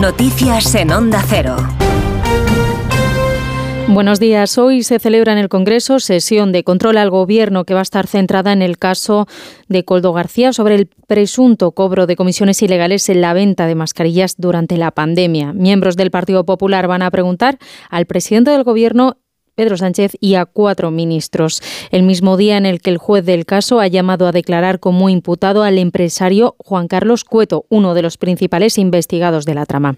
Noticias en Onda Cero. Buenos días. Hoy se celebra en el Congreso sesión de control al Gobierno que va a estar centrada en el caso de Coldo García sobre el presunto cobro de comisiones ilegales en la venta de mascarillas durante la pandemia. Miembros del Partido Popular van a preguntar al presidente del Gobierno Pedro Sánchez y a cuatro ministros. El mismo día en el que el juez del caso ha llamado a declarar como imputado al empresario Juan Carlos Cueto, uno de los principales investigados de la trama.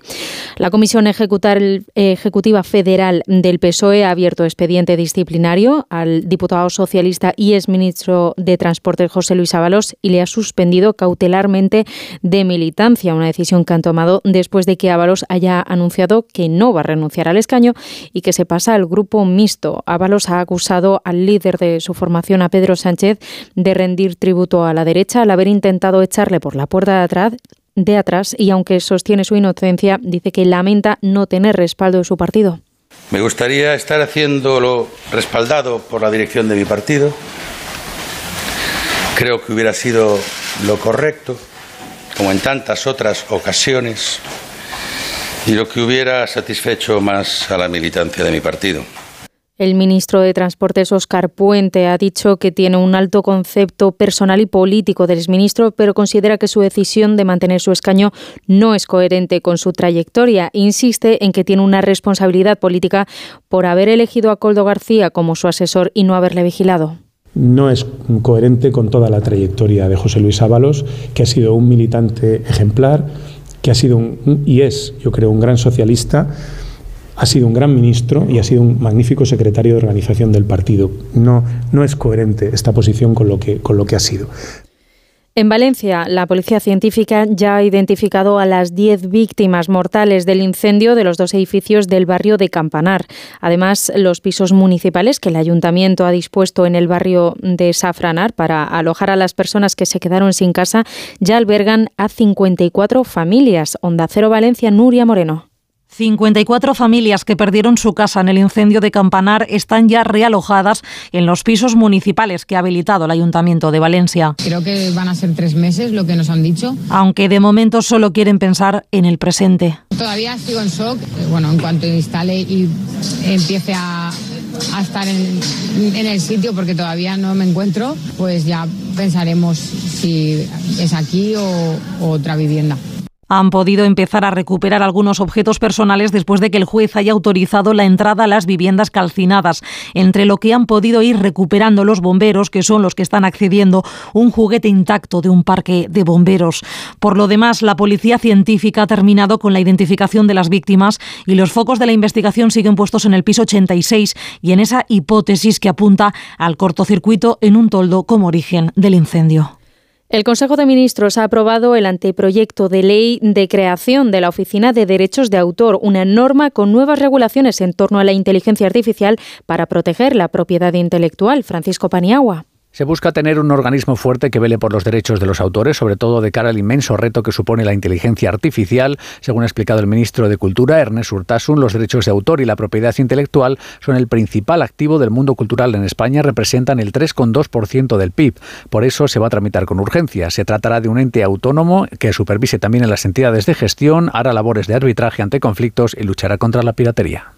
La Comisión Ejecutiva Federal del PSOE ha abierto expediente disciplinario al diputado socialista y exministro de Transporte José Luis Ábalos y le ha suspendido cautelarmente de militancia, una decisión que han tomado después de que Ábalos haya anunciado que no va a renunciar al escaño y que se pasa al grupo mixto Ábalos ha acusado al líder de su formación, a Pedro Sánchez, de rendir tributo a la derecha al haber intentado echarle por la puerta de atrás de atrás y aunque sostiene su inocencia, dice que lamenta no tener respaldo de su partido. Me gustaría estar haciéndolo respaldado por la dirección de mi partido. Creo que hubiera sido lo correcto, como en tantas otras ocasiones, y lo que hubiera satisfecho más a la militancia de mi partido. El ministro de Transportes, Óscar Puente, ha dicho que tiene un alto concepto personal y político del exministro, pero considera que su decisión de mantener su escaño no es coherente con su trayectoria. Insiste en que tiene una responsabilidad política por haber elegido a Coldo García como su asesor y no haberle vigilado no es coherente con toda la trayectoria de José Luis Ábalos, que ha sido un militante ejemplar, que ha sido un, y es, yo creo, un gran socialista ha sido un gran ministro y ha sido un magnífico secretario de organización del partido. No, no es coherente esta posición con lo que, con lo que ha sido. En Valencia, la policía científica ya ha identificado a las 10 víctimas mortales del incendio de los dos edificios del barrio de Campanar. Además, los pisos municipales que el ayuntamiento ha dispuesto en el barrio de Safranar para alojar a las personas que se quedaron sin casa ya albergan a 54 familias. Onda Cero Valencia, Nuria Moreno. 54 familias que perdieron su casa en el incendio de Campanar están ya realojadas en los pisos municipales que ha habilitado el Ayuntamiento de Valencia. Creo que van a ser tres meses lo que nos han dicho. Aunque de momento solo quieren pensar en el presente. Todavía sigo en shock. Bueno, en cuanto instale y empiece a, estar en, el sitio porque todavía no me encuentro, pues ya pensaremos si es aquí o otra vivienda han podido empezar a recuperar algunos objetos personales después de que el juez haya autorizado la entrada a las viviendas calcinadas. Entre lo que han podido ir recuperando los bomberos, que son los que están accediendo, un juguete intacto de un parque de bomberos. Por lo demás, la policía científica ha terminado con la identificación de las víctimas y los focos de la investigación siguen puestos en el piso 86 y en esa hipótesis que apunta al cortocircuito en un toldo como origen del incendio. El Consejo de Ministros ha aprobado el anteproyecto de ley de creación de la Oficina de Derechos de Autor, una norma con nuevas regulaciones en torno a la inteligencia artificial para proteger la propiedad intelectual. Francisco Paniagua. Se busca tener un organismo fuerte que vele por los derechos de los autores, sobre todo de cara al inmenso reto que supone la inteligencia artificial. Según ha explicado el ministro de Cultura, Ernest Urtasun, los derechos de autor y la propiedad intelectual son el principal activo del mundo cultural en España, representan el 3,2% del PIB. Por eso se va a tramitar con urgencia. Se tratará de un ente autónomo que supervise también en las entidades de gestión, hará labores de arbitraje ante conflictos y luchará contra la piratería.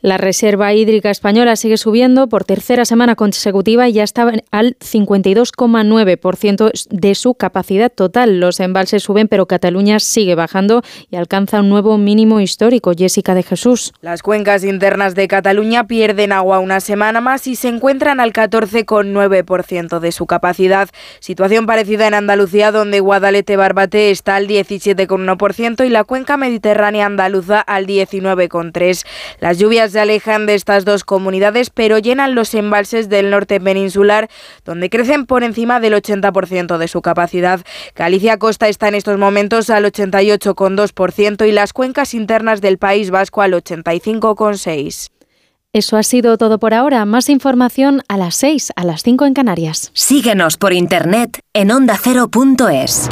La reserva hídrica española sigue subiendo por tercera semana consecutiva y ya está al 52,9% de su capacidad total. Los embalses suben, pero Cataluña sigue bajando y alcanza un nuevo mínimo histórico. Jessica de Jesús. Las cuencas internas de Cataluña pierden agua una semana más y se encuentran al 14,9% de su capacidad. Situación parecida en Andalucía, donde Guadalete Barbate está al 17,1% y la cuenca mediterránea andaluza al 19,3%. Las lluvias se alejan de estas dos comunidades, pero llenan los embalses del norte peninsular, donde crecen por encima del 80% de su capacidad. Galicia Costa está en estos momentos al 88,2% y las cuencas internas del País Vasco al 85,6%. Eso ha sido todo por ahora. Más información a las 6, a las 5 en Canarias. Síguenos por internet en ondacero.es.